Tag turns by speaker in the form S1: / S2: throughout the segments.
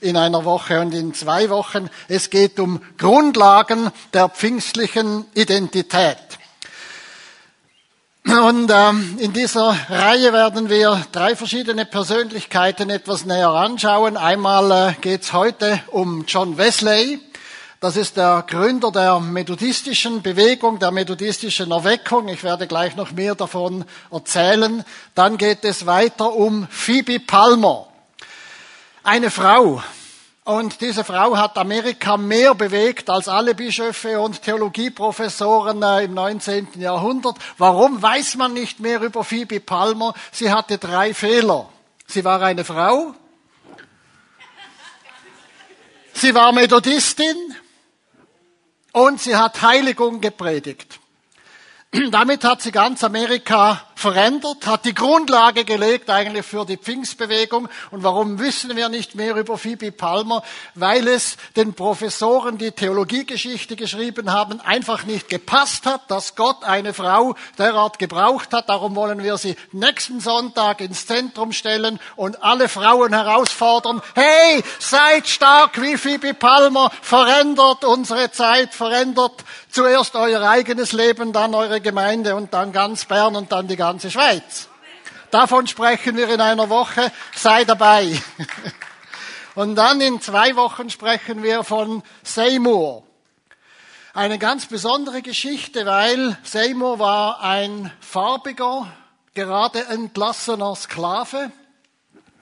S1: in einer Woche und in zwei Wochen. Es geht um Grundlagen der pfingstlichen Identität. Und ähm, in dieser Reihe werden wir drei verschiedene Persönlichkeiten etwas näher anschauen. Einmal äh, geht es heute um John Wesley. Das ist der Gründer der methodistischen Bewegung, der methodistischen Erweckung. Ich werde gleich noch mehr davon erzählen. Dann geht es weiter um Phoebe Palmer. Eine Frau. Und diese Frau hat Amerika mehr bewegt als alle Bischöfe und Theologieprofessoren äh, im 19. Jahrhundert. Warum weiß man nicht mehr über Phoebe Palmer? Sie hatte drei Fehler. Sie war eine Frau. Sie war Methodistin und sie hat Heiligung gepredigt. Damit hat sie ganz Amerika verändert, hat die Grundlage gelegt eigentlich für die Pfingstbewegung. Und warum wissen wir nicht mehr über Phoebe Palmer? Weil es den Professoren, die Theologiegeschichte geschrieben haben, einfach nicht gepasst hat, dass Gott eine Frau derart gebraucht hat. Darum wollen wir sie nächsten Sonntag ins Zentrum stellen und alle Frauen herausfordern. Hey, seid stark wie Phoebe Palmer, verändert unsere Zeit, verändert zuerst euer eigenes Leben, dann eure Gemeinde und dann ganz Bern und dann die ganze ganze Schweiz. Davon sprechen wir in einer Woche. Sei dabei. Und dann in zwei Wochen sprechen wir von Seymour. Eine ganz besondere Geschichte, weil Seymour war ein farbiger, gerade entlassener Sklave.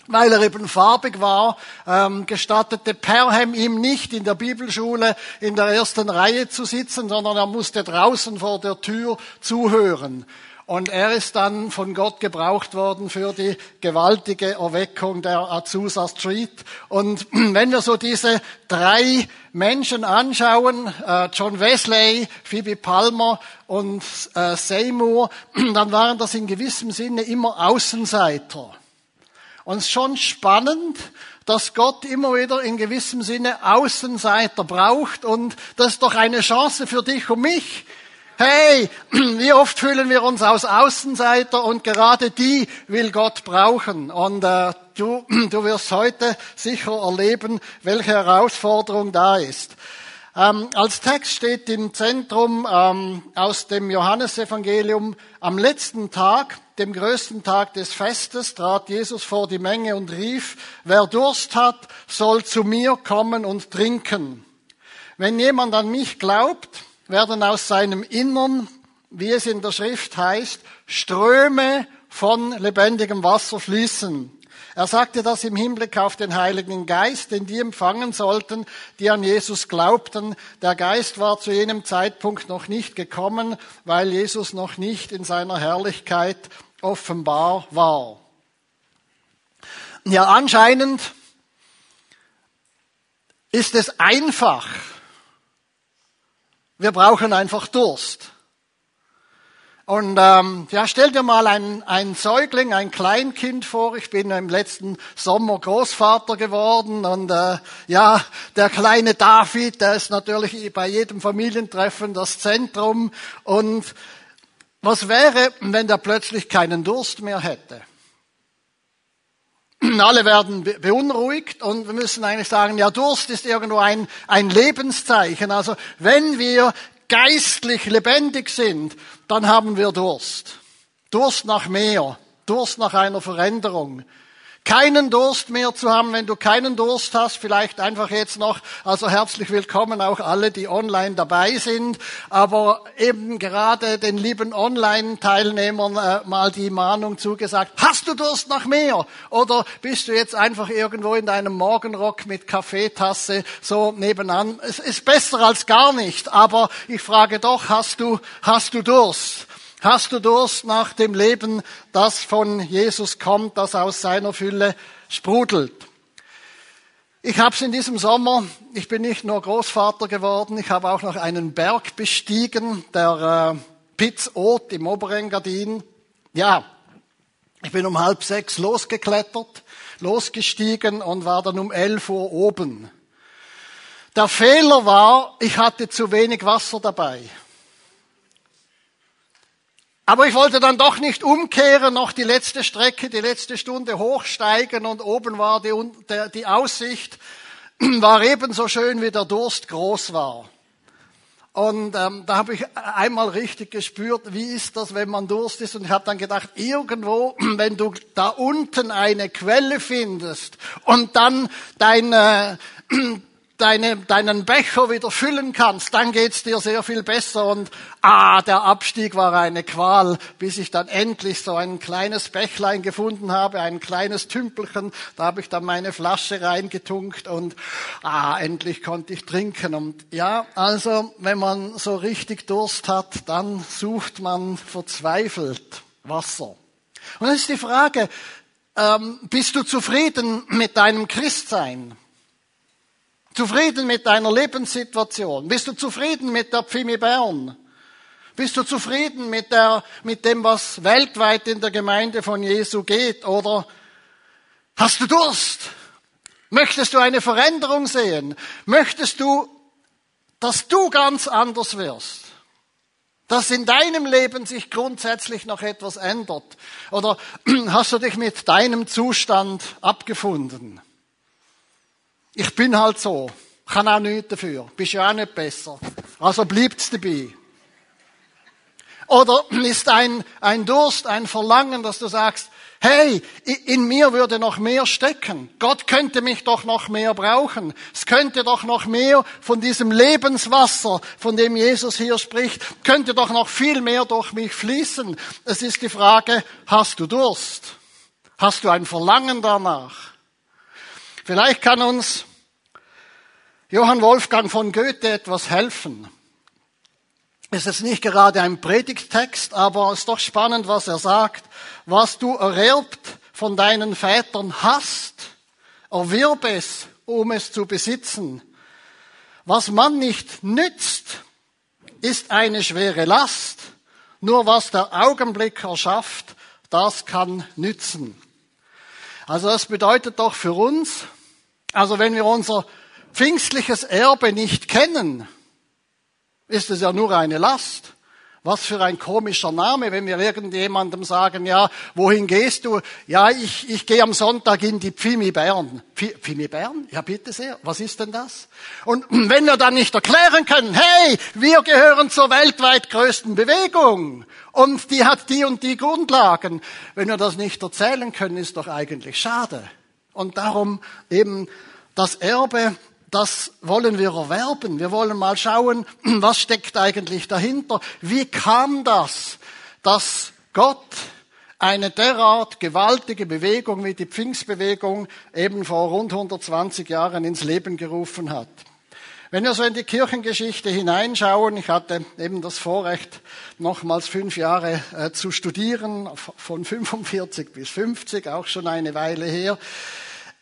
S1: Weil er eben farbig war, ähm, gestattete Perham ihm nicht in der Bibelschule in der ersten Reihe zu sitzen, sondern er musste draußen vor der Tür zuhören. Und er ist dann von Gott gebraucht worden für die gewaltige Erweckung der Azusa Street. Und wenn wir so diese drei Menschen anschauen, äh, John Wesley, Phoebe Palmer und äh, Seymour, dann waren das in gewissem Sinne immer Außenseiter. Und es ist schon spannend, dass Gott immer wieder in gewissem Sinne Außenseiter braucht und das ist doch eine Chance für dich und mich, Hey, wie oft fühlen wir uns aus Außenseiter und gerade die will Gott brauchen. Und äh, du, du wirst heute sicher erleben, welche Herausforderung da ist. Ähm, als Text steht im Zentrum ähm, aus dem Johannesevangelium, am letzten Tag, dem größten Tag des Festes, trat Jesus vor die Menge und rief, wer Durst hat, soll zu mir kommen und trinken. Wenn jemand an mich glaubt, werden aus seinem Innern, wie es in der Schrift heißt, Ströme von lebendigem Wasser fließen. Er sagte das im Hinblick auf den Heiligen Geist, den die empfangen sollten, die an Jesus glaubten. Der Geist war zu jenem Zeitpunkt noch nicht gekommen, weil Jesus noch nicht in seiner Herrlichkeit offenbar war. Ja, anscheinend ist es einfach, wir brauchen einfach Durst. Und ähm, ja, stell dir mal ein, ein Säugling, ein Kleinkind vor. Ich bin im letzten Sommer Großvater geworden und äh, ja, der kleine David, der ist natürlich bei jedem Familientreffen das Zentrum. Und was wäre, wenn der plötzlich keinen Durst mehr hätte? Alle werden beunruhigt und wir müssen eigentlich sagen, ja, Durst ist irgendwo ein, ein Lebenszeichen. Also wenn wir geistlich lebendig sind, dann haben wir Durst. Durst nach mehr, Durst nach einer Veränderung keinen Durst mehr zu haben. Wenn du keinen Durst hast, vielleicht einfach jetzt noch, also herzlich willkommen auch alle, die online dabei sind, aber eben gerade den lieben Online-Teilnehmern äh, mal die Mahnung zugesagt, hast du Durst nach mehr? Oder bist du jetzt einfach irgendwo in deinem Morgenrock mit Kaffeetasse so nebenan? Es ist besser als gar nicht, aber ich frage doch, hast du, hast du Durst? Hast du Durst nach dem Leben, das von Jesus kommt, das aus seiner Fülle sprudelt? Ich habe es in diesem Sommer, ich bin nicht nur Großvater geworden, ich habe auch noch einen Berg bestiegen, der äh, Pitzot im Oberengadin. Ja, ich bin um halb sechs losgeklettert, losgestiegen und war dann um elf Uhr oben. Der Fehler war, ich hatte zu wenig Wasser dabei. Aber ich wollte dann doch nicht umkehren, noch die letzte Strecke, die letzte Stunde hochsteigen und oben war die, die Aussicht. war ebenso schön, wie der Durst groß war. Und ähm, da habe ich einmal richtig gespürt, wie ist das, wenn man Durst ist. Und ich habe dann gedacht, irgendwo, wenn du da unten eine Quelle findest und dann dein, äh, deine, deinen Becher wieder füllen kannst, dann geht's dir sehr viel besser. Und ah, der Abstieg war eine Qual, bis ich dann endlich so ein kleines Bächlein gefunden habe, ein kleines Tümpelchen. Da habe ich dann meine Flasche reingetunkt und ah, endlich konnte ich trinken. Und ja, also wenn man so richtig Durst hat, dann sucht man verzweifelt Wasser. Und dann ist die Frage, ähm, bist du zufrieden mit deinem Christsein? Zufrieden mit deiner Lebenssituation? Bist du zufrieden mit der Pfimi Bern? Bist du zufrieden mit, der, mit dem, was weltweit in der Gemeinde von Jesu geht? Oder hast du Durst? Möchtest du eine Veränderung sehen? Möchtest du, dass du ganz anders wirst? Dass in deinem Leben sich grundsätzlich noch etwas ändert? Oder hast du dich mit deinem Zustand abgefunden? Ich bin halt so. Kann auch nichts dafür. Bist ja auch nicht besser. Also bleibt's dabei. Oder ist ein, ein Durst, ein Verlangen, dass du sagst, hey, in mir würde noch mehr stecken. Gott könnte mich doch noch mehr brauchen. Es könnte doch noch mehr von diesem Lebenswasser, von dem Jesus hier spricht, könnte doch noch viel mehr durch mich fließen. Es ist die Frage, hast du Durst? Hast du ein Verlangen danach? Vielleicht kann uns Johann Wolfgang von Goethe etwas helfen. Es ist nicht gerade ein Predigttext, aber es ist doch spannend, was er sagt. Was du ererbt von deinen Vätern hast, erwirb es, um es zu besitzen. Was man nicht nützt, ist eine schwere Last. Nur was der Augenblick erschafft, das kann nützen. Also das bedeutet doch für uns, also wenn wir unser pfingstliches Erbe nicht kennen, ist es ja nur eine Last. Was für ein komischer Name, wenn wir irgendjemandem sagen, ja, wohin gehst du? Ja, ich, ich gehe am Sonntag in die Pfimi Bern. Pfimi Bern? Ja, bitte sehr. Was ist denn das? Und wenn wir dann nicht erklären können, hey, wir gehören zur weltweit größten Bewegung und die hat die und die Grundlagen. Wenn wir das nicht erzählen können, ist doch eigentlich schade. Und darum eben das Erbe, das wollen wir erwerben. Wir wollen mal schauen, was steckt eigentlich dahinter. Wie kam das, dass Gott eine derart gewaltige Bewegung wie die Pfingstbewegung eben vor rund 120 Jahren ins Leben gerufen hat? Wenn wir so in die Kirchengeschichte hineinschauen, ich hatte eben das Vorrecht, nochmals fünf Jahre äh, zu studieren, von 45 bis 50, auch schon eine Weile her.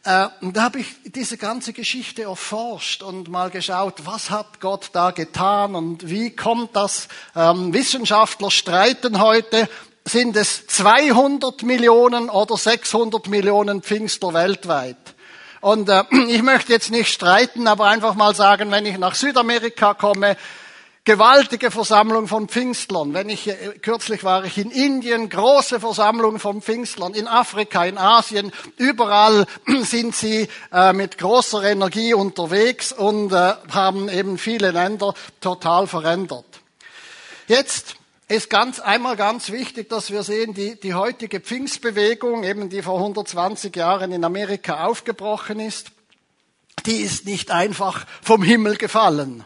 S1: Äh, und da habe ich diese ganze Geschichte erforscht und mal geschaut, was hat Gott da getan und wie kommt das? Ähm, Wissenschaftler streiten heute, sind es 200 Millionen oder 600 Millionen Pfingstler weltweit? Und äh, ich möchte jetzt nicht streiten, aber einfach mal sagen, wenn ich nach Südamerika komme, gewaltige Versammlung von Pfingstlern. Wenn ich äh, kürzlich war ich in Indien, große Versammlung von Pfingstlern, in Afrika, in Asien, überall sind sie äh, mit großer Energie unterwegs und äh, haben eben viele Länder total verändert. Jetzt ist ganz einmal ganz wichtig, dass wir sehen, die, die heutige Pfingstbewegung, eben die vor 120 Jahren in Amerika aufgebrochen ist, die ist nicht einfach vom Himmel gefallen.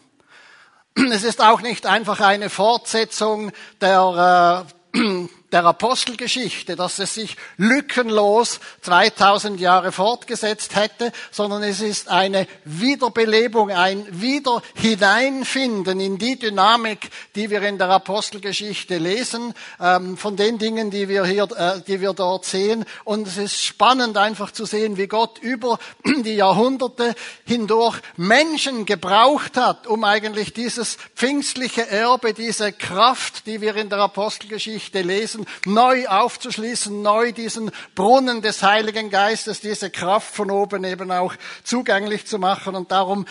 S1: Es ist auch nicht einfach eine Fortsetzung der, äh, der Apostelgeschichte, dass es sich lückenlos 2000 Jahre fortgesetzt hätte, sondern es ist eine Wiederbelebung, ein Wiederhineinfinden in die Dynamik, die wir in der Apostelgeschichte lesen, ähm, von den Dingen, die wir hier, äh, die wir dort sehen. Und es ist spannend einfach zu sehen, wie Gott über die Jahrhunderte hindurch Menschen gebraucht hat, um eigentlich dieses pfingstliche Erbe, diese Kraft, die wir in der Apostelgeschichte lesen, schließen, neu aufzuschließen, neu diesen Brunnen des Heiligen Geistes, diese Kraft von oben eben auch zugänglich zu machen. Und darum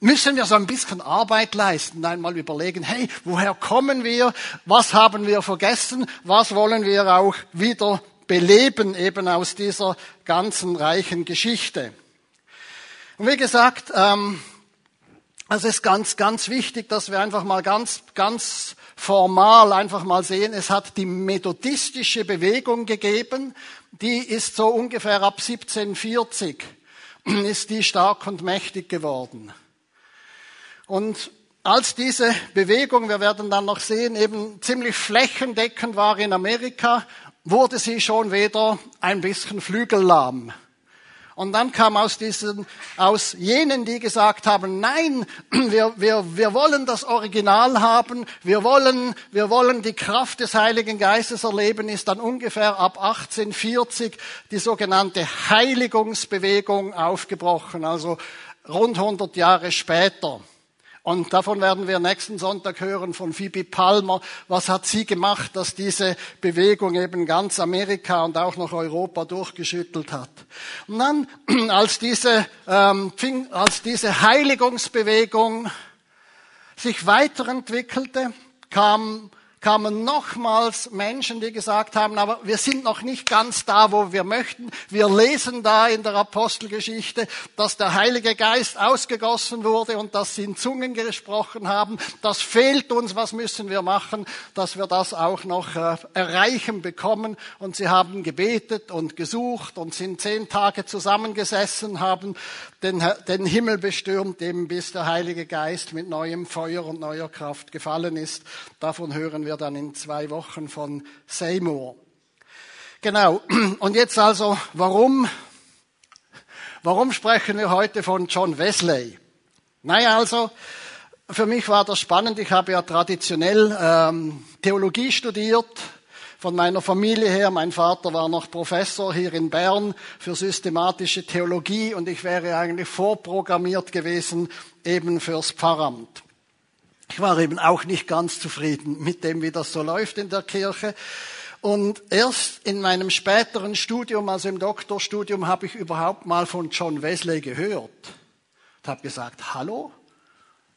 S1: müssen wir so ein bisschen Arbeit leisten, einmal überlegen, hey, woher kommen wir? Was haben wir vergessen? Was wollen wir auch wieder beleben eben aus dieser ganzen reichen Geschichte? Und wie gesagt, ähm, es ist ganz, ganz wichtig, dass wir einfach mal ganz, ganz formal einfach mal sehen, es hat die methodistische Bewegung gegeben, die ist so ungefähr ab 1740, ist die stark und mächtig geworden. Und als diese Bewegung, wir werden dann noch sehen, eben ziemlich flächendeckend war in Amerika, wurde sie schon wieder ein bisschen flügellahm. Und dann kam aus diesen, aus jenen, die gesagt haben, nein, wir, wir, wir wollen das Original haben, wir wollen, wir wollen die Kraft des Heiligen Geistes erleben, ist dann ungefähr ab 1840 die sogenannte Heiligungsbewegung aufgebrochen, also rund 100 Jahre später. Und davon werden wir nächsten Sonntag hören von Phoebe Palmer. Was hat sie gemacht, dass diese Bewegung eben ganz Amerika und auch noch Europa durchgeschüttelt hat? Und dann, als diese, ähm, als diese Heiligungsbewegung sich weiterentwickelte, kam kamen nochmals Menschen, die gesagt haben, aber wir sind noch nicht ganz da, wo wir möchten. Wir lesen da in der Apostelgeschichte, dass der Heilige Geist ausgegossen wurde und dass sie in Zungen gesprochen haben. Das fehlt uns. Was müssen wir machen, dass wir das auch noch äh, erreichen bekommen? Und sie haben gebetet und gesucht und sind zehn Tage zusammengesessen, haben den, Himmel bestürmt, eben bis der Heilige Geist mit neuem Feuer und neuer Kraft gefallen ist. Davon hören wir dann in zwei Wochen von Seymour. Genau. Und jetzt also, warum, warum sprechen wir heute von John Wesley? Naja, also, für mich war das spannend. Ich habe ja traditionell ähm, Theologie studiert, von meiner Familie her. Mein Vater war noch Professor hier in Bern für systematische Theologie und ich wäre eigentlich vorprogrammiert gewesen eben fürs Pfarramt. Ich war eben auch nicht ganz zufrieden mit dem, wie das so läuft in der Kirche. Und erst in meinem späteren Studium, also im Doktorstudium, habe ich überhaupt mal von John Wesley gehört. Und habe gesagt, hallo,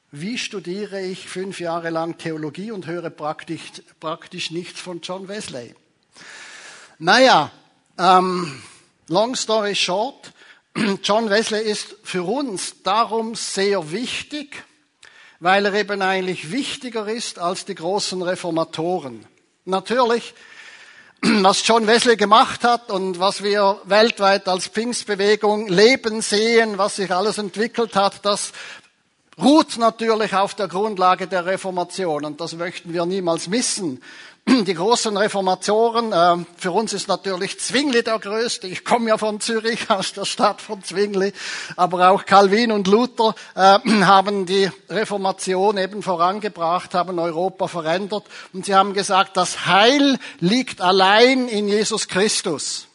S1: wie studiere ich fünf Jahre lang Theologie und höre praktisch, praktisch nichts von John Wesley? Naja, ähm, long story short, John Wesley ist für uns darum sehr wichtig, weil er eben eigentlich wichtiger ist als die großen Reformatoren. Natürlich, was John Wesley gemacht hat und was wir weltweit als Pfingstbewegung leben sehen, was sich alles entwickelt hat, das ruht natürlich auf der Grundlage der Reformation und das möchten wir niemals missen. Die großen Reformatoren, äh, für uns ist natürlich Zwingli der größte. Ich komme ja von Zürich, aus der Stadt von Zwingli. Aber auch Calvin und Luther äh, haben die Reformation eben vorangebracht, haben Europa verändert. Und sie haben gesagt, das Heil liegt allein in Jesus Christus.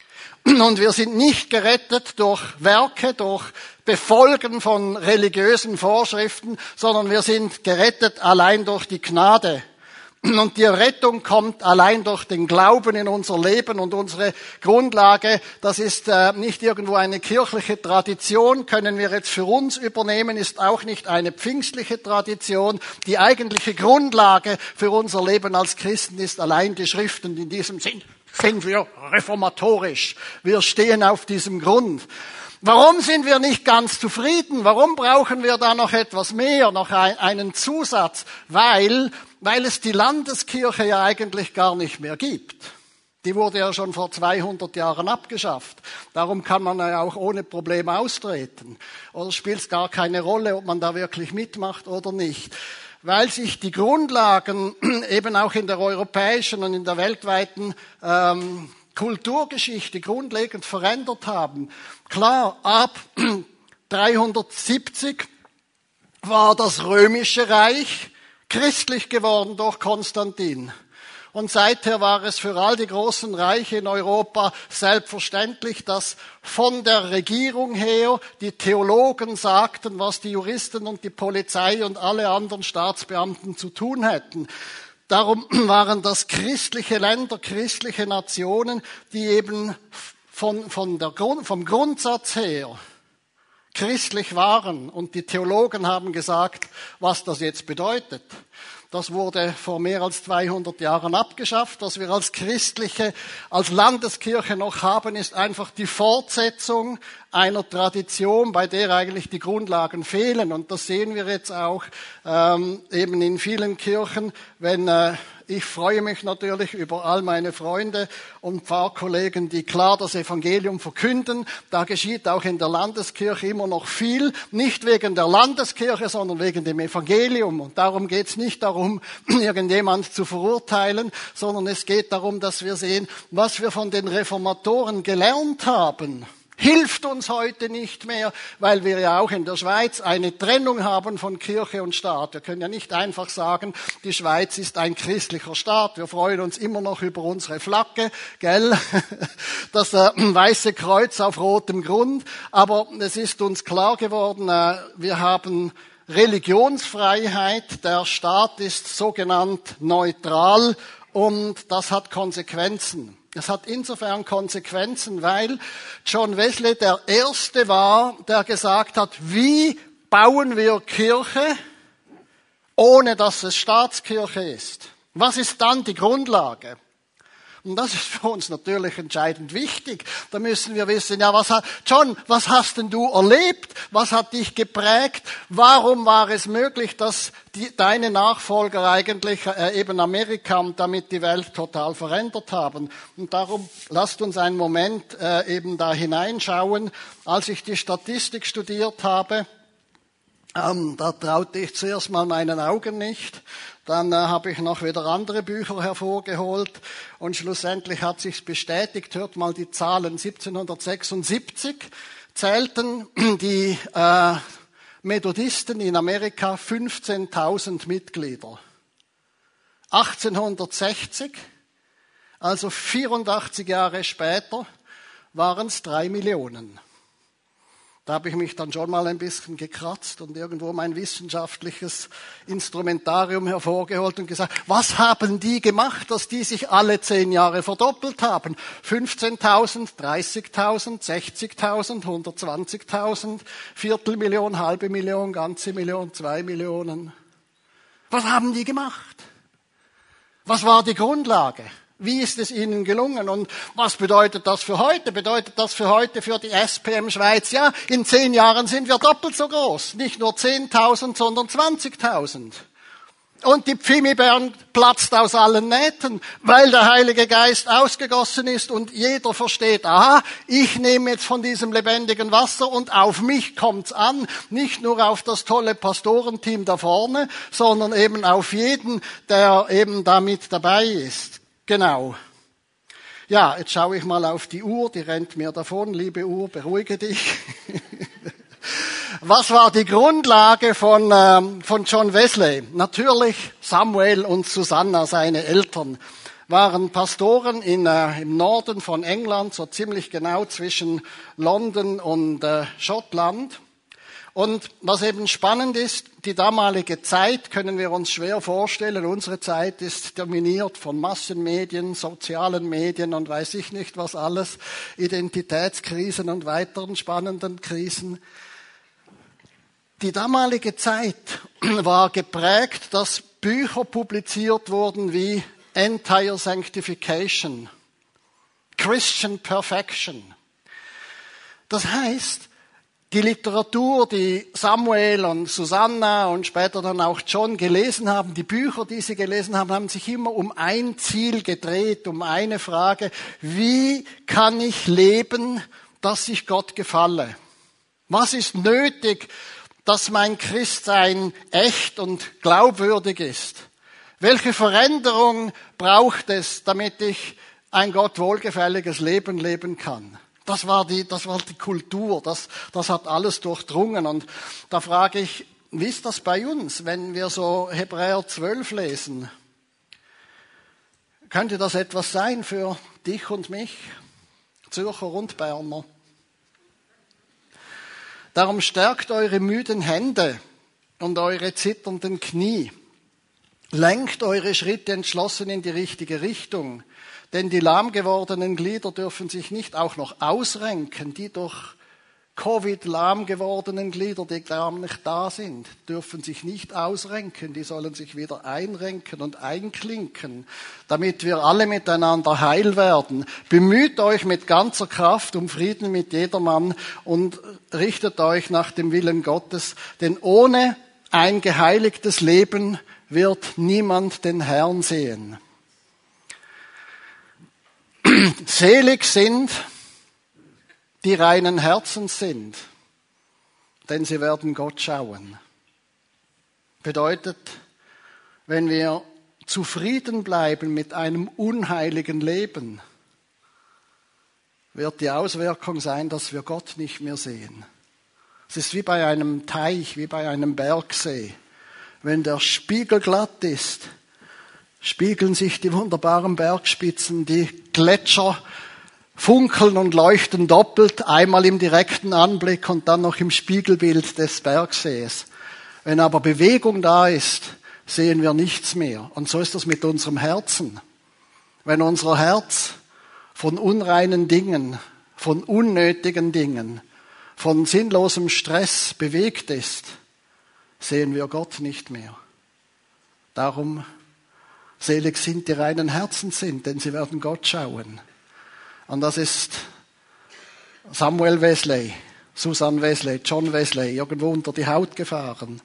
S1: Und wir sind nicht gerettet durch Werke, durch Befolgen von religiösen Vorschriften, sondern wir sind gerettet allein durch die Gnade. Und die Rettung kommt allein durch den Glauben in unser Leben und unsere Grundlage, das ist äh, nicht irgendwo eine kirchliche Tradition, können wir jetzt für uns übernehmen, ist auch nicht eine pfingstliche Tradition. Die eigentliche Grundlage für unser Leben als Christen ist allein die Schrift und in diesem Sinn sind wir reformatorisch. Wir stehen auf diesem Grund. Warum sind wir nicht ganz zufrieden? Warum brauchen wir da noch etwas mehr, noch einen Zusatz? Weil, weil es die Landeskirche ja eigentlich gar nicht mehr gibt. Die wurde ja schon vor 200 Jahren abgeschafft. Darum kann man ja auch ohne Probleme austreten. Oder spielt es gar keine Rolle, ob man da wirklich mitmacht oder nicht weil sich die Grundlagen eben auch in der europäischen und in der weltweiten ähm, Kulturgeschichte grundlegend verändert haben. Klar, ab 370 war das römische Reich christlich geworden durch Konstantin. Und seither war es für all die großen Reiche in Europa selbstverständlich, dass von der Regierung her die Theologen sagten, was die Juristen und die Polizei und alle anderen Staatsbeamten zu tun hätten. Darum waren das christliche Länder, christliche Nationen, die eben von, von der Grund, vom Grundsatz her christlich waren. Und die Theologen haben gesagt, was das jetzt bedeutet. Das wurde vor mehr als 200 Jahren abgeschafft. Was wir als christliche, als Landeskirche noch haben, ist einfach die Fortsetzung einer Tradition, bei der eigentlich die Grundlagen fehlen. Und das sehen wir jetzt auch ähm, eben in vielen Kirchen, wenn äh, ich freue mich natürlich über all meine Freunde und Pfarrkollegen, die klar das Evangelium verkünden. Da geschieht auch in der Landeskirche immer noch viel, nicht wegen der Landeskirche, sondern wegen dem Evangelium. Und darum geht es nicht darum, irgendjemand zu verurteilen, sondern es geht darum, dass wir sehen, was wir von den Reformatoren gelernt haben hilft uns heute nicht mehr, weil wir ja auch in der Schweiz eine Trennung haben von Kirche und Staat. Wir können ja nicht einfach sagen, die Schweiz ist ein christlicher Staat. Wir freuen uns immer noch über unsere Flagge, gell? Das äh, weiße Kreuz auf rotem Grund. Aber es ist uns klar geworden, äh, wir haben Religionsfreiheit. Der Staat ist sogenannt neutral und das hat Konsequenzen. Es hat insofern Konsequenzen, weil John Wesley der Erste war, der gesagt hat, wie bauen wir Kirche, ohne dass es Staatskirche ist? Was ist dann die Grundlage? Und das ist für uns natürlich entscheidend wichtig. Da müssen wir wissen, ja, was hat, John, was hast denn du erlebt? Was hat dich geprägt? Warum war es möglich, dass die, deine Nachfolger eigentlich äh, eben Amerika und damit die Welt total verändert haben? Und darum lasst uns einen Moment äh, eben da hineinschauen. Als ich die Statistik studiert habe, ähm, da traute ich zuerst mal meinen Augen nicht. Dann äh, habe ich noch wieder andere Bücher hervorgeholt und schlussendlich hat sich bestätigt. Hört mal die Zahlen. 1776 zählten die äh, Methodisten in Amerika 15.000 Mitglieder. 1860, also 84 Jahre später, waren es drei Millionen. Da habe ich mich dann schon mal ein bisschen gekratzt und irgendwo mein wissenschaftliches Instrumentarium hervorgeholt und gesagt, was haben die gemacht, dass die sich alle zehn Jahre verdoppelt haben? 15.000, 30.000, 60.000, 120.000, Viertelmillion, halbe Million, ganze Million, zwei Millionen. Was haben die gemacht? Was war die Grundlage? Wie ist es Ihnen gelungen? Und was bedeutet das für heute? Bedeutet das für heute für die SPM Schweiz? Ja, in zehn Jahren sind wir doppelt so groß. Nicht nur 10.000, sondern 20.000. Und die Pfimibern platzt aus allen Nähten, weil der Heilige Geist ausgegossen ist und jeder versteht, aha, ich nehme jetzt von diesem lebendigen Wasser und auf mich kommt's an, nicht nur auf das tolle Pastorenteam da vorne, sondern eben auf jeden, der eben damit dabei ist. Genau. Ja, jetzt schaue ich mal auf die Uhr, die rennt mir davon. Liebe Uhr, beruhige dich. Was war die Grundlage von, ähm, von John Wesley? Natürlich Samuel und Susanna, seine Eltern, waren Pastoren in, äh, im Norden von England, so ziemlich genau zwischen London und äh, Schottland. Und was eben spannend ist, die damalige Zeit können wir uns schwer vorstellen. Unsere Zeit ist dominiert von Massenmedien, sozialen Medien und weiß ich nicht was alles, Identitätskrisen und weiteren spannenden Krisen. Die damalige Zeit war geprägt, dass Bücher publiziert wurden wie Entire Sanctification, Christian Perfection. Das heißt, die Literatur, die Samuel und Susanna und später dann auch John gelesen haben, die Bücher, die sie gelesen haben, haben sich immer um ein Ziel gedreht, um eine Frage, wie kann ich leben, dass ich Gott gefalle? Was ist nötig, dass mein Christsein echt und glaubwürdig ist? Welche Veränderung braucht es, damit ich ein Gott wohlgefälliges Leben leben kann? Das war die, das war die Kultur, das, das hat alles durchdrungen. Und da frage ich, wie ist das bei uns, wenn wir so Hebräer 12 lesen? Könnte das etwas sein für dich und mich, Zürcher und Berner? Darum stärkt eure müden Hände und eure zitternden Knie. Lenkt eure Schritte entschlossen in die richtige Richtung. Denn die lahm gewordenen Glieder dürfen sich nicht auch noch ausrenken, die durch Covid-lahm gewordenen Glieder, die gar nicht da sind, dürfen sich nicht ausrenken, die sollen sich wieder einrenken und einklinken, damit wir alle miteinander heil werden. Bemüht euch mit ganzer Kraft um Frieden mit jedermann und richtet euch nach dem Willen Gottes, denn ohne ein geheiligtes Leben wird niemand den Herrn sehen. Selig sind, die reinen Herzens sind, denn sie werden Gott schauen. Bedeutet, wenn wir zufrieden bleiben mit einem unheiligen Leben, wird die Auswirkung sein, dass wir Gott nicht mehr sehen. Es ist wie bei einem Teich, wie bei einem Bergsee. Wenn der Spiegel glatt ist, spiegeln sich die wunderbaren Bergspitzen, die Gletscher funkeln und leuchten doppelt, einmal im direkten Anblick und dann noch im Spiegelbild des Bergsees. Wenn aber Bewegung da ist, sehen wir nichts mehr. Und so ist das mit unserem Herzen. Wenn unser Herz von unreinen Dingen, von unnötigen Dingen, von sinnlosem Stress bewegt ist, sehen wir Gott nicht mehr. Darum selig sind die reinen Herzen sind, denn sie werden Gott schauen. Und das ist Samuel Wesley, Susan Wesley, John Wesley, irgendwo unter die Haut gefahren.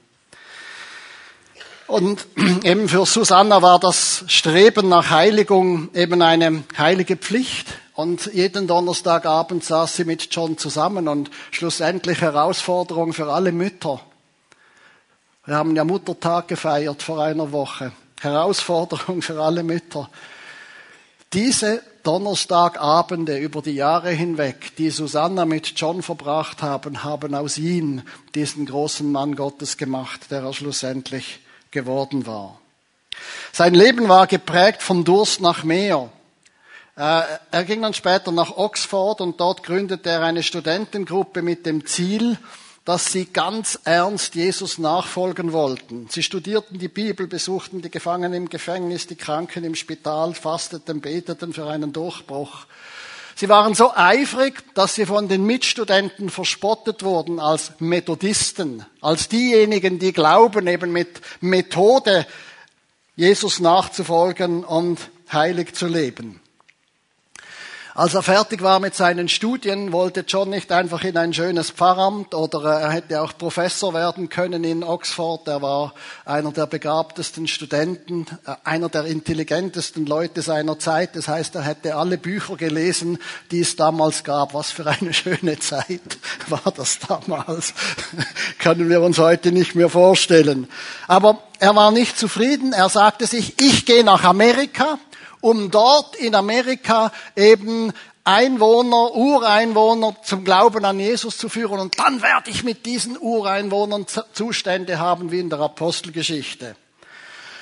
S1: Und eben für Susanna war das Streben nach Heiligung eben eine heilige Pflicht. Und jeden Donnerstagabend saß sie mit John zusammen und schlussendlich Herausforderung für alle Mütter. Wir haben ja Muttertag gefeiert vor einer Woche. Herausforderung für alle Mütter. Diese Donnerstagabende über die Jahre hinweg, die Susanna mit John verbracht haben, haben aus ihm diesen großen Mann Gottes gemacht, der er schlussendlich geworden war. Sein Leben war geprägt vom Durst nach mehr. Äh, er ging dann später nach Oxford und dort gründete er eine Studentengruppe mit dem Ziel, dass sie ganz ernst Jesus nachfolgen wollten. Sie studierten die Bibel, besuchten die Gefangenen im Gefängnis, die Kranken im Spital, fasteten, beteten für einen Durchbruch. Sie waren so eifrig, dass sie von den Mitstudenten verspottet wurden als Methodisten, als diejenigen, die glauben, eben mit Methode Jesus nachzufolgen und heilig zu leben. Als er fertig war mit seinen Studien, wollte John nicht einfach in ein schönes Pfarramt oder er hätte auch Professor werden können in Oxford. Er war einer der begabtesten Studenten, äh, einer der intelligentesten Leute seiner Zeit. Das heißt, er hätte alle Bücher gelesen, die es damals gab. Was für eine schöne Zeit war das damals. Können wir uns heute nicht mehr vorstellen. Aber er war nicht zufrieden. Er sagte sich, ich gehe nach Amerika um dort in Amerika eben Einwohner, Ureinwohner zum Glauben an Jesus zu führen. Und dann werde ich mit diesen Ureinwohnern Zustände haben wie in der Apostelgeschichte.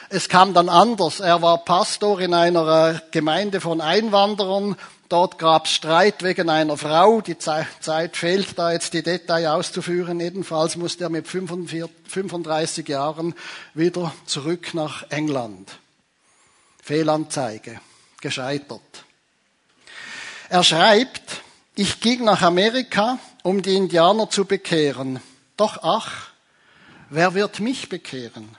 S1: Es kam dann anders. Er war Pastor in einer Gemeinde von Einwanderern. Dort gab es Streit wegen einer Frau. Die Zeit fehlt, da jetzt die Details auszuführen. Jedenfalls musste er mit 35 Jahren wieder zurück nach England. Fehlanzeige, gescheitert. Er schreibt, ich ging nach Amerika, um die Indianer zu bekehren. Doch ach, wer wird mich bekehren?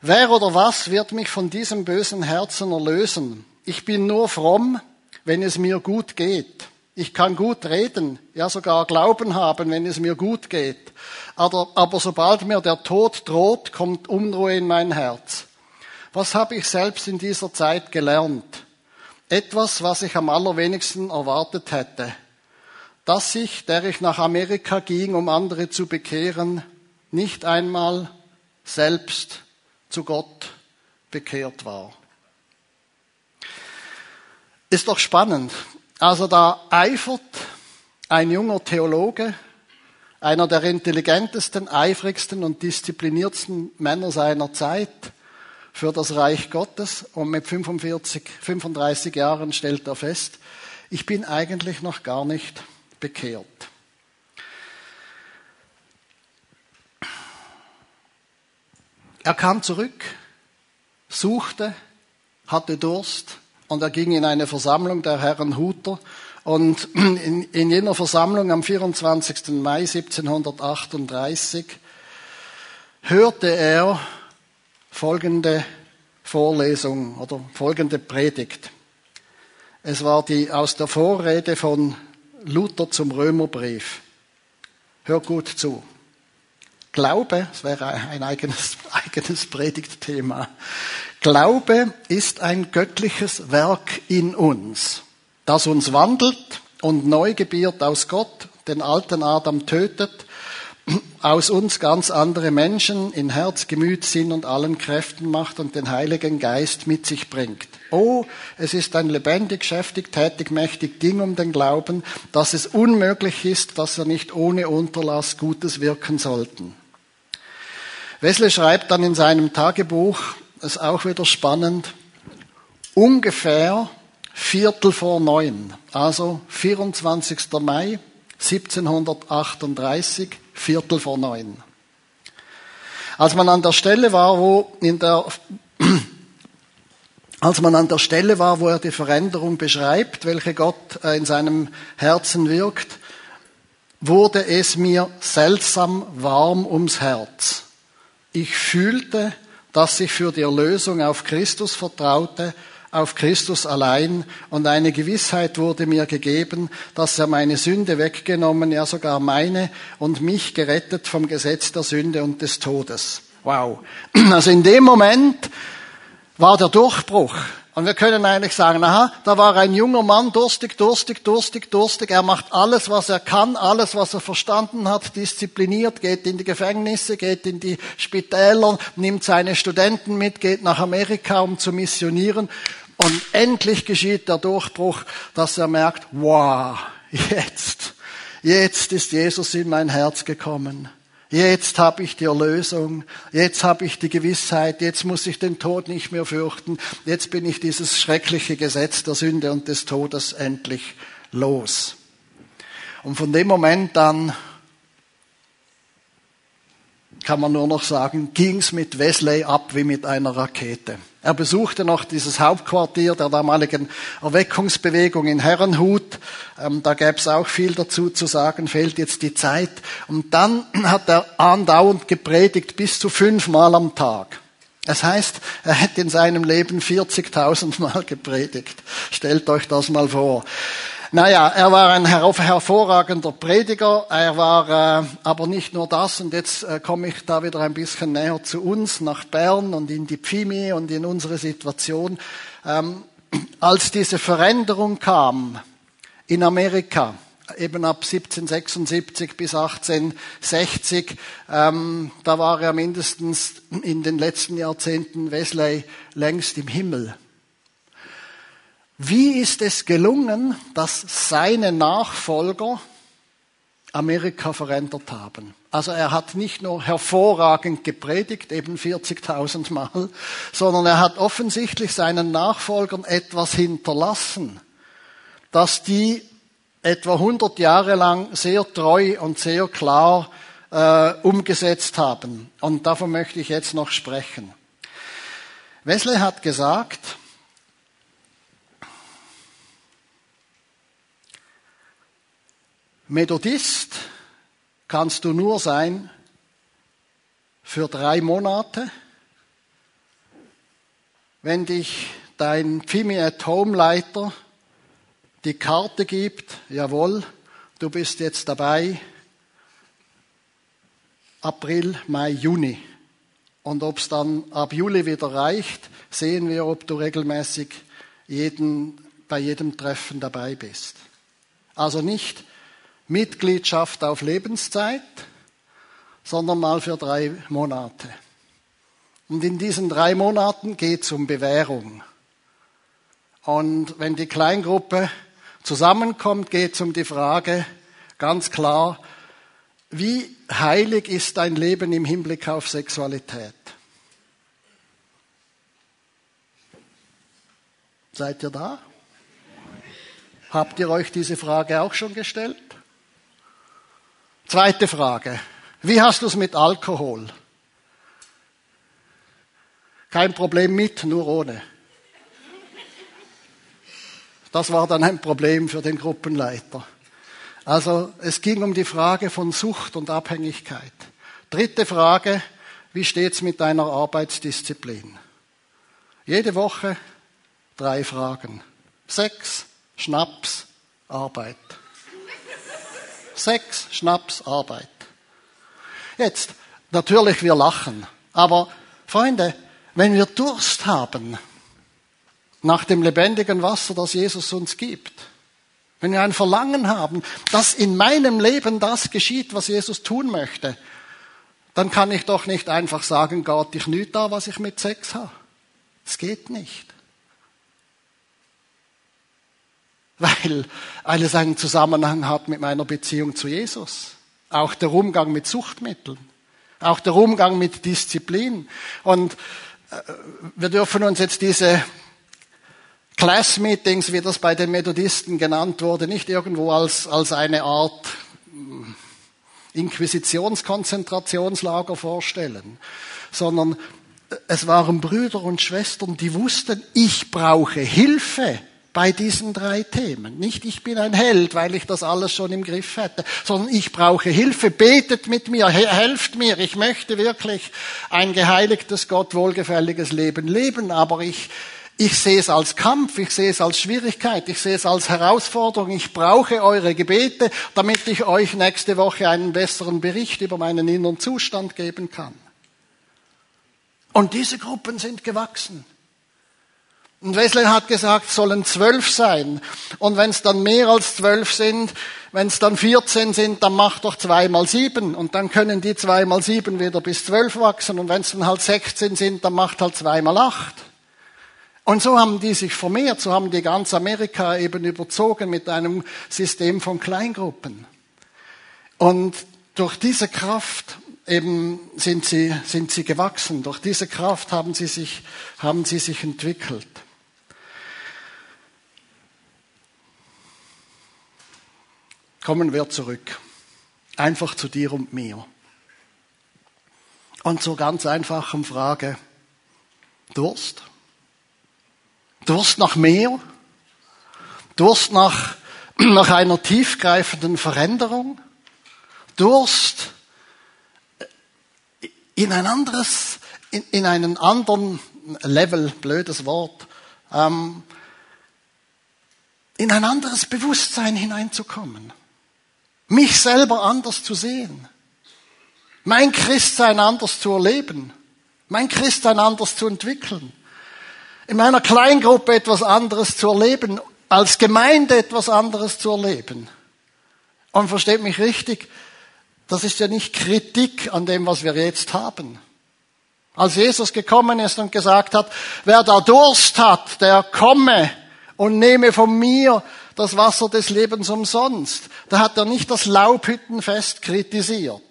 S1: Wer oder was wird mich von diesem bösen Herzen erlösen? Ich bin nur fromm, wenn es mir gut geht. Ich kann gut reden, ja sogar Glauben haben, wenn es mir gut geht. Aber, aber sobald mir der Tod droht, kommt Unruhe in mein Herz. Was habe ich selbst in dieser Zeit gelernt? Etwas, was ich am allerwenigsten erwartet hätte. Dass ich, der ich nach Amerika ging, um andere zu bekehren, nicht einmal selbst zu Gott bekehrt war. Ist doch spannend. Also da eifert ein junger Theologe, einer der intelligentesten, eifrigsten und diszipliniertsten Männer seiner Zeit, für das Reich Gottes und mit 45, 35 Jahren stellt er fest, ich bin eigentlich noch gar nicht bekehrt. Er kam zurück, suchte, hatte Durst und er ging in eine Versammlung der Herren Huter Und in, in jener Versammlung am 24. Mai 1738 hörte er folgende Vorlesung oder folgende Predigt. Es war die aus der Vorrede von Luther zum Römerbrief. Hör gut zu. Glaube, das wäre ein eigenes, eigenes Predigtthema. Glaube ist ein göttliches Werk in uns, das uns wandelt und neu gebiert aus Gott, den alten Adam tötet aus uns ganz andere Menschen in Herz, Gemüt, Sinn und allen Kräften macht und den Heiligen Geist mit sich bringt. Oh, es ist ein lebendig, schäftig, tätig, mächtig Ding um den Glauben, dass es unmöglich ist, dass er nicht ohne Unterlass Gutes wirken sollten. Wesley schreibt dann in seinem Tagebuch, ist auch wieder spannend, ungefähr Viertel vor neun, also 24. Mai 1738, Viertel vor neun. Als man an der Stelle war, wo in der, als man an der Stelle war, wo er die Veränderung beschreibt, welche Gott äh, in seinem Herzen wirkt, wurde es mir seltsam warm ums Herz. Ich fühlte, dass ich für die Erlösung auf Christus vertraute auf Christus allein und eine Gewissheit wurde mir gegeben, dass er meine Sünde weggenommen, ja sogar meine und mich gerettet vom Gesetz der Sünde und des Todes. Wow. Also in dem Moment war der Durchbruch. Und wir können eigentlich sagen, aha, da war ein junger Mann, durstig, durstig, durstig, durstig. Er macht alles, was er kann, alles, was er verstanden hat, diszipliniert, geht in die Gefängnisse, geht in die Spitäler, nimmt seine Studenten mit, geht nach Amerika, um zu missionieren. Und endlich geschieht der Durchbruch, dass er merkt, wow, jetzt, jetzt ist Jesus in mein Herz gekommen. Jetzt habe ich die Erlösung, jetzt habe ich die Gewissheit, jetzt muss ich den Tod nicht mehr fürchten, jetzt bin ich dieses schreckliche Gesetz der Sünde und des Todes endlich los. Und von dem Moment an kann man nur noch sagen, ging's mit Wesley ab wie mit einer Rakete. Er besuchte noch dieses Hauptquartier der damaligen Erweckungsbewegung in Herrenhut. Ähm, da gäbe es auch viel dazu zu sagen, fehlt jetzt die Zeit. Und dann hat er andauernd gepredigt bis zu fünfmal am Tag. Das heißt, er hätte in seinem Leben 40.000 Mal gepredigt. Stellt euch das mal vor. Naja, er war ein hervorragender Prediger, er war äh, aber nicht nur das, und jetzt äh, komme ich da wieder ein bisschen näher zu uns, nach Bern und in die Pfimi und in unsere Situation. Ähm, als diese Veränderung kam in Amerika, eben ab 1776 bis 1860, ähm, da war er mindestens in den letzten Jahrzehnten Wesley längst im Himmel. Wie ist es gelungen, dass seine Nachfolger Amerika verändert haben? Also er hat nicht nur hervorragend gepredigt, eben 40.000 Mal, sondern er hat offensichtlich seinen Nachfolgern etwas hinterlassen, dass die etwa 100 Jahre lang sehr treu und sehr klar äh, umgesetzt haben. Und davon möchte ich jetzt noch sprechen. Wesley hat gesagt, Methodist kannst du nur sein für drei Monate, wenn dich dein Pfimi at Home Leiter die Karte gibt, jawohl, du bist jetzt dabei, April, Mai, Juni. Und ob es dann ab Juli wieder reicht, sehen wir, ob du regelmäßig jeden, bei jedem Treffen dabei bist. Also nicht Mitgliedschaft auf Lebenszeit, sondern mal für drei Monate. Und in diesen drei Monaten geht es um Bewährung. Und wenn die Kleingruppe zusammenkommt, geht es um die Frage ganz klar, wie heilig ist dein Leben im Hinblick auf Sexualität? Seid ihr da? Habt ihr euch diese Frage auch schon gestellt? Zweite Frage. Wie hast du es mit Alkohol? Kein Problem mit, nur ohne. Das war dann ein Problem für den Gruppenleiter. Also es ging um die Frage von Sucht und Abhängigkeit. Dritte Frage, wie steht's mit deiner Arbeitsdisziplin? Jede Woche drei Fragen. Sex, Schnaps, Arbeit. Sex, Schnaps, Arbeit. Jetzt, natürlich, wir lachen. Aber, Freunde, wenn wir Durst haben nach dem lebendigen Wasser, das Jesus uns gibt, wenn wir ein Verlangen haben, dass in meinem Leben das geschieht, was Jesus tun möchte, dann kann ich doch nicht einfach sagen, Gott, ich nüt da, was ich mit Sex habe. Es geht nicht. Weil, weil es einen Zusammenhang hat mit meiner Beziehung zu Jesus. Auch der Umgang mit Suchtmitteln. Auch der Umgang mit Disziplin. Und äh, wir dürfen uns jetzt diese Class Meetings, wie das bei den Methodisten genannt wurde, nicht irgendwo als, als eine Art hm, Inquisitionskonzentrationslager vorstellen, sondern es waren Brüder und Schwestern, die wussten, ich brauche Hilfe bei diesen drei Themen. Nicht ich bin ein Held, weil ich das alles schon im Griff hätte, sondern ich brauche Hilfe, betet mit mir, helft mir. Ich möchte wirklich ein geheiligtes, Gott wohlgefälliges Leben leben, aber ich, ich sehe es als Kampf, ich sehe es als Schwierigkeit, ich sehe es als Herausforderung. Ich brauche eure Gebete, damit ich euch nächste Woche einen besseren Bericht über meinen inneren Zustand geben kann. Und diese Gruppen sind gewachsen. Und Wesley hat gesagt, es sollen zwölf sein. Und wenn es dann mehr als zwölf sind, wenn es dann 14 sind, dann macht doch zwei mal sieben. Und dann können die zwei mal sieben wieder bis zwölf wachsen. Und wenn es dann halt 16 sind, dann macht halt zwei mal acht. Und so haben die sich vermehrt, so haben die ganz Amerika eben überzogen mit einem System von Kleingruppen. Und durch diese Kraft eben sind sie, sind sie gewachsen. Durch diese Kraft haben sie sich, haben sie sich entwickelt. Kommen wir zurück. Einfach zu dir und mir. Und zur ganz einfachen Frage. Durst? Durst nach mehr? Durst nach, nach einer tiefgreifenden Veränderung? Durst in ein anderes, in, in einen anderen Level, blödes Wort, ähm, in ein anderes Bewusstsein hineinzukommen. Mich selber anders zu sehen. Mein Christsein anders zu erleben. Mein Christsein anders zu entwickeln. In meiner Kleingruppe etwas anderes zu erleben. Als Gemeinde etwas anderes zu erleben. Und versteht mich richtig, das ist ja nicht Kritik an dem, was wir jetzt haben. Als Jesus gekommen ist und gesagt hat, wer da Durst hat, der komme und nehme von mir das Wasser des Lebens umsonst. Da hat er nicht das Laubhüttenfest kritisiert.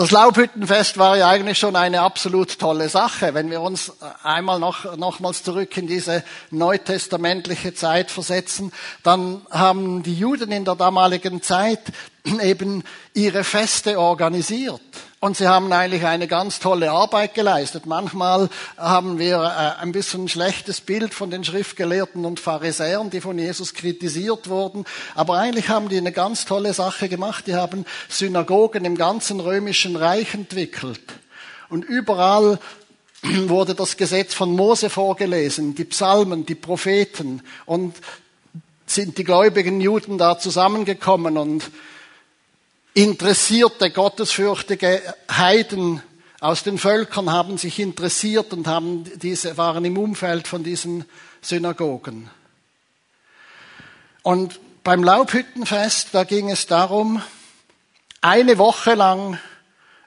S1: Das Laubhüttenfest war ja eigentlich schon eine absolut tolle Sache. Wenn wir uns einmal noch, nochmals zurück in diese neutestamentliche Zeit versetzen, dann haben die Juden in der damaligen Zeit eben ihre Feste organisiert. Und sie haben eigentlich eine ganz tolle Arbeit geleistet. Manchmal haben wir äh, ein bisschen ein schlechtes Bild von den Schriftgelehrten und Pharisäern, die von Jesus kritisiert wurden. Aber eigentlich haben die eine ganz tolle Sache gemacht. Die haben Synagogen im ganzen römischen Reich entwickelt. Und überall wurde das Gesetz von Mose vorgelesen, die Psalmen, die Propheten. Und sind die gläubigen Juden da zusammengekommen und interessierte, gottesfürchtige Heiden aus den Völkern haben sich interessiert und haben diese, waren im Umfeld von diesen Synagogen. Und beim Laubhüttenfest, da ging es darum, eine Woche lang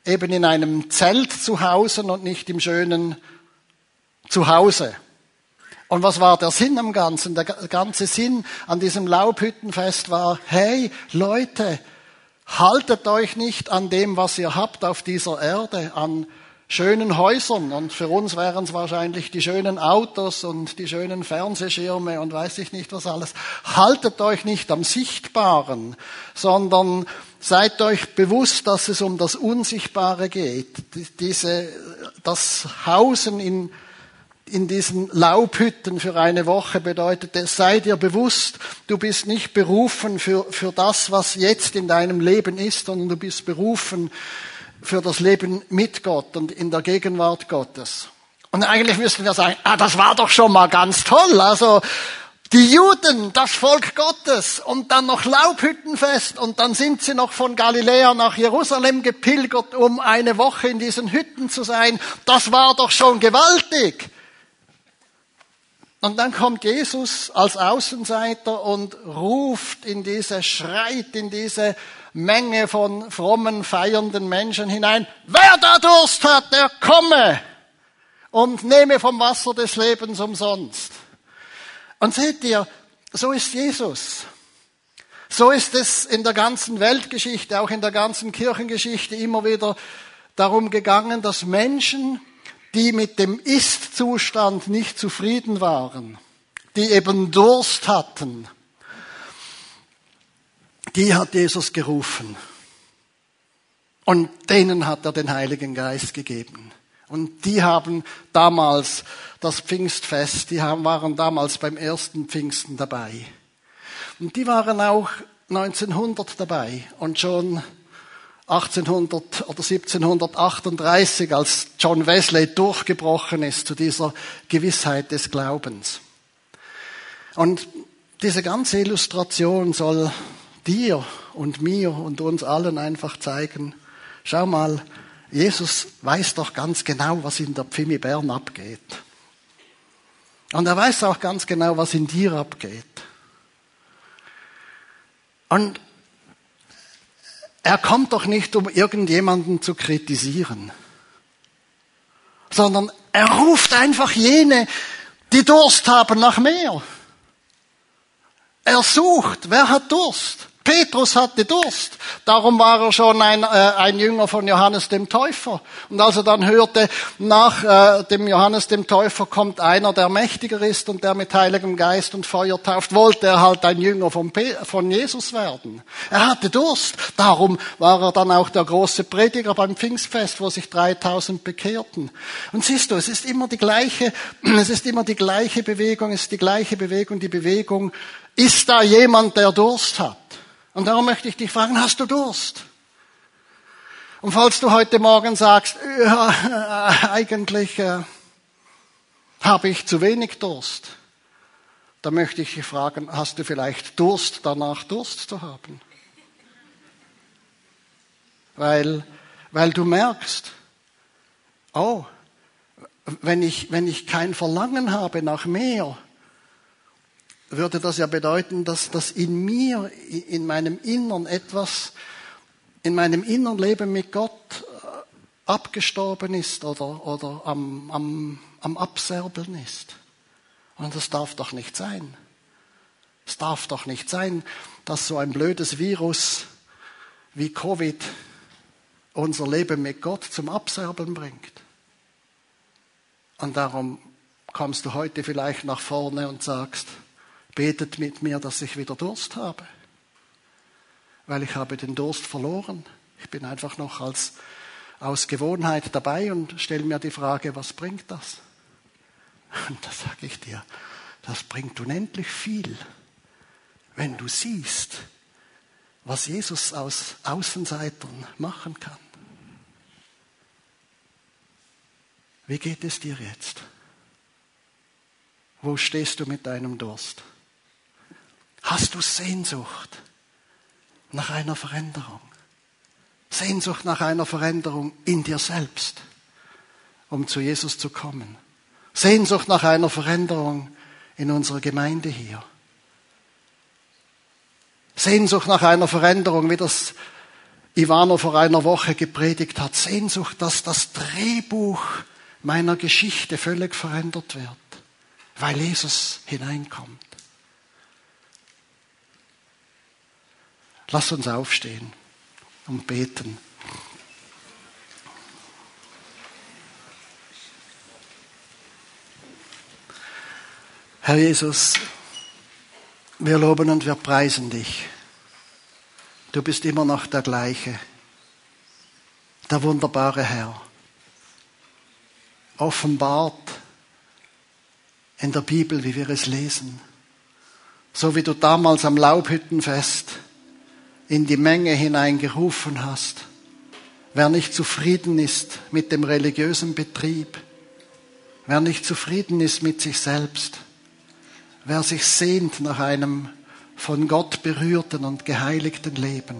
S1: eben in einem Zelt zu hausen und nicht im schönen Zuhause. Und was war der Sinn am Ganzen? Der ganze Sinn an diesem Laubhüttenfest war, hey Leute, Haltet euch nicht an dem, was ihr habt auf dieser Erde, an schönen Häusern. Und für uns wären es wahrscheinlich die schönen Autos und die schönen Fernsehschirme und weiß ich nicht was alles. Haltet euch nicht am Sichtbaren, sondern seid euch bewusst, dass es um das Unsichtbare geht. Diese, das Hausen in, in diesen Laubhütten für eine Woche bedeutete, sei dir bewusst, du bist nicht berufen für, für das, was jetzt in deinem Leben ist, sondern du bist berufen für das Leben mit Gott und in der Gegenwart Gottes. Und eigentlich müssten wir sagen, ah, das war doch schon mal ganz toll. Also die Juden, das Volk Gottes und dann noch Laubhüttenfest und dann sind sie noch von Galiläa nach Jerusalem gepilgert, um eine Woche in diesen Hütten zu sein. Das war doch schon gewaltig. Und dann kommt Jesus als Außenseiter und ruft in diese, schreit in diese Menge von frommen, feiernden Menschen hinein, wer da Durst hat, der komme und nehme vom Wasser des Lebens umsonst. Und seht ihr, so ist Jesus. So ist es in der ganzen Weltgeschichte, auch in der ganzen Kirchengeschichte immer wieder darum gegangen, dass Menschen, die mit dem Ist-Zustand nicht zufrieden waren, die eben Durst hatten, die hat Jesus gerufen. Und denen hat er den Heiligen Geist gegeben. Und die haben damals das Pfingstfest, die waren damals beim ersten Pfingsten dabei. Und die waren auch 1900 dabei und schon 1800 oder 1738, als John Wesley durchgebrochen ist zu dieser Gewissheit des Glaubens. Und diese ganze Illustration soll dir und mir und uns allen einfach zeigen, schau mal, Jesus weiß doch ganz genau, was in der Pfimi Bern abgeht. Und er weiß auch ganz genau, was in dir abgeht. Und er kommt doch nicht, um irgendjemanden zu kritisieren, sondern er ruft einfach jene, die Durst haben nach mehr. Er sucht, wer hat Durst? Petrus hatte Durst. Darum war er schon ein, äh, ein Jünger von Johannes dem Täufer. Und als er dann hörte, nach äh, dem Johannes dem Täufer kommt einer, der mächtiger ist und der mit Heiligem Geist und Feuer tauft, wollte er halt ein Jünger von, von Jesus werden. Er hatte Durst. Darum war er dann auch der große Prediger beim Pfingstfest, wo sich 3000 bekehrten. Und siehst du, es ist immer die gleiche, es ist immer die gleiche Bewegung, es ist die gleiche Bewegung, die Bewegung, ist da jemand, der Durst hat? Und darum möchte ich dich fragen, hast du Durst? Und falls du heute Morgen sagst, ja, eigentlich äh, habe ich zu wenig Durst, dann möchte ich dich fragen, hast du vielleicht Durst danach, Durst zu haben? Weil, weil du merkst, oh, wenn ich, wenn ich kein Verlangen habe nach mehr, würde das ja bedeuten, dass, dass in mir, in meinem Innern etwas, in meinem inneren Leben mit Gott äh, abgestorben ist oder, oder am, am, am Abserbeln ist. Und das darf doch nicht sein. Es darf doch nicht sein, dass so ein blödes Virus wie Covid unser Leben mit Gott zum Abserbeln bringt. Und darum kommst du heute vielleicht nach vorne und sagst, Betet mit mir, dass ich wieder Durst habe. Weil ich habe den Durst verloren. Ich bin einfach noch als, aus Gewohnheit dabei und stelle mir die Frage, was bringt das? Und da sage ich dir, das bringt unendlich viel, wenn du siehst, was Jesus aus Außenseitern machen kann. Wie geht es dir jetzt? Wo stehst du mit deinem Durst? Hast du Sehnsucht nach einer Veränderung? Sehnsucht nach einer Veränderung in dir selbst, um zu Jesus zu kommen. Sehnsucht nach einer Veränderung in unserer Gemeinde hier. Sehnsucht nach einer Veränderung, wie das Ivano vor einer Woche gepredigt hat. Sehnsucht, dass das Drehbuch meiner Geschichte völlig verändert wird, weil Jesus hineinkommt. Lass uns aufstehen und beten. Herr Jesus, wir loben und wir preisen dich. Du bist immer noch der gleiche, der wunderbare Herr. Offenbart in der Bibel, wie wir es lesen. So wie du damals am Laubhüttenfest in die Menge hineingerufen hast. Wer nicht zufrieden ist mit dem religiösen Betrieb, wer nicht zufrieden ist mit sich selbst, wer sich sehnt nach einem von Gott berührten und geheiligten Leben,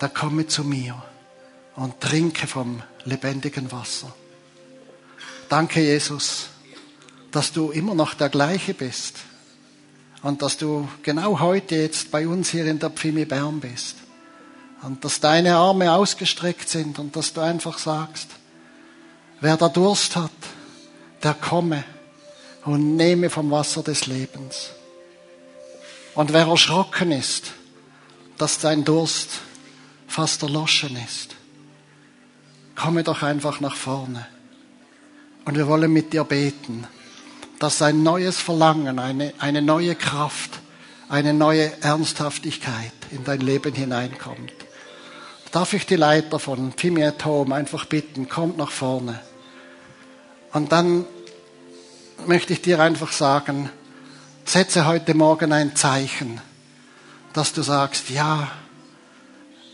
S1: der komme zu mir und trinke vom lebendigen Wasser. Danke, Jesus, dass du immer noch der gleiche bist und dass du genau heute jetzt bei uns hier in der Pfimi Bern bist und dass deine Arme ausgestreckt sind und dass du einfach sagst, wer da Durst hat, der komme und nehme vom Wasser des Lebens. Und wer erschrocken ist, dass sein Durst fast erloschen ist, komme doch einfach nach vorne. Und wir wollen mit dir beten, dass ein neues Verlangen, eine, eine neue Kraft, eine neue Ernsthaftigkeit in dein Leben hineinkommt. Darf ich die Leiter von Pimiet Home einfach bitten, kommt nach vorne. Und dann möchte ich dir einfach sagen, setze heute Morgen ein Zeichen, dass du sagst, ja,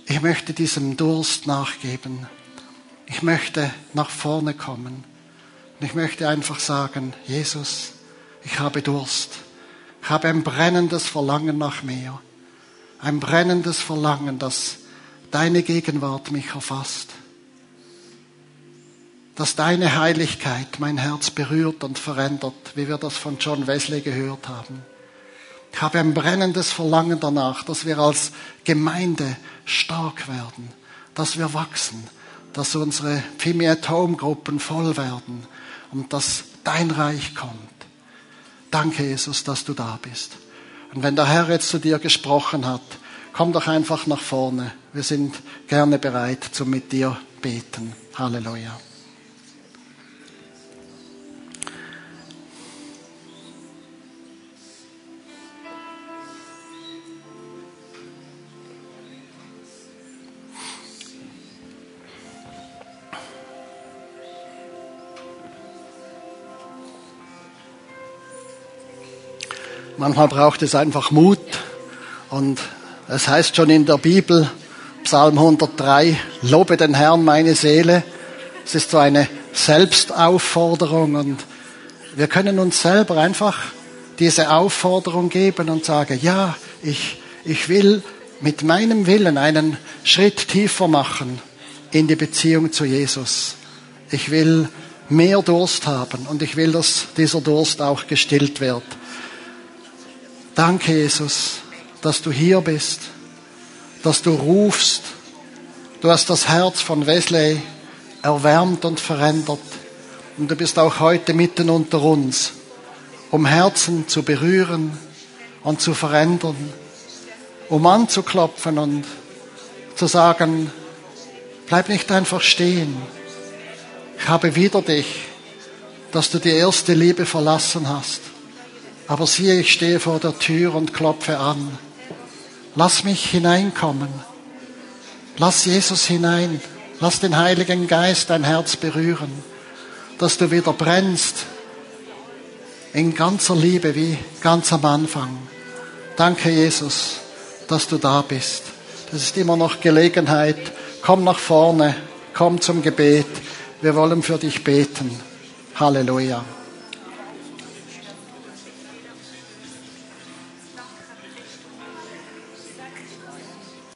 S1: ich möchte diesem Durst nachgeben. Ich möchte nach vorne kommen. Und ich möchte einfach sagen, Jesus, ich habe Durst. Ich habe ein brennendes Verlangen nach mehr. Ein brennendes Verlangen, dass deine Gegenwart mich erfasst. Dass deine Heiligkeit mein Herz berührt und verändert, wie wir das von John Wesley gehört haben. Ich habe ein brennendes Verlangen danach, dass wir als Gemeinde stark werden, dass wir wachsen, dass unsere Pimi at Home Gruppen voll werden und dass dein Reich kommt. Danke, Jesus, dass du da bist. Und wenn der Herr jetzt zu dir gesprochen hat, komm doch einfach nach vorne. Wir sind gerne bereit zum mit dir beten. Halleluja. Manchmal braucht es einfach Mut. Und es heißt schon in der Bibel, Psalm 103, lobe den Herrn meine Seele. Es ist so eine Selbstaufforderung und wir können uns selber einfach diese Aufforderung geben und sagen, ja, ich, ich will mit meinem Willen einen Schritt tiefer machen in die Beziehung zu Jesus. Ich will mehr Durst haben und ich will, dass dieser Durst auch gestillt wird. Danke, Jesus, dass du hier bist, dass du rufst. Du hast das Herz von Wesley erwärmt und verändert. Und du bist auch heute mitten unter uns, um Herzen zu berühren und zu verändern, um anzuklopfen und zu sagen, bleib nicht einfach stehen. Ich habe wieder dich, dass du die erste Liebe verlassen hast. Aber siehe, ich stehe vor der Tür und klopfe an. Lass mich hineinkommen. Lass Jesus hinein. Lass den Heiligen Geist dein Herz berühren, dass du wieder brennst in ganzer Liebe wie ganz am Anfang. Danke, Jesus, dass du da bist. Das ist immer noch Gelegenheit. Komm nach vorne, komm zum Gebet. Wir wollen für dich beten. Halleluja.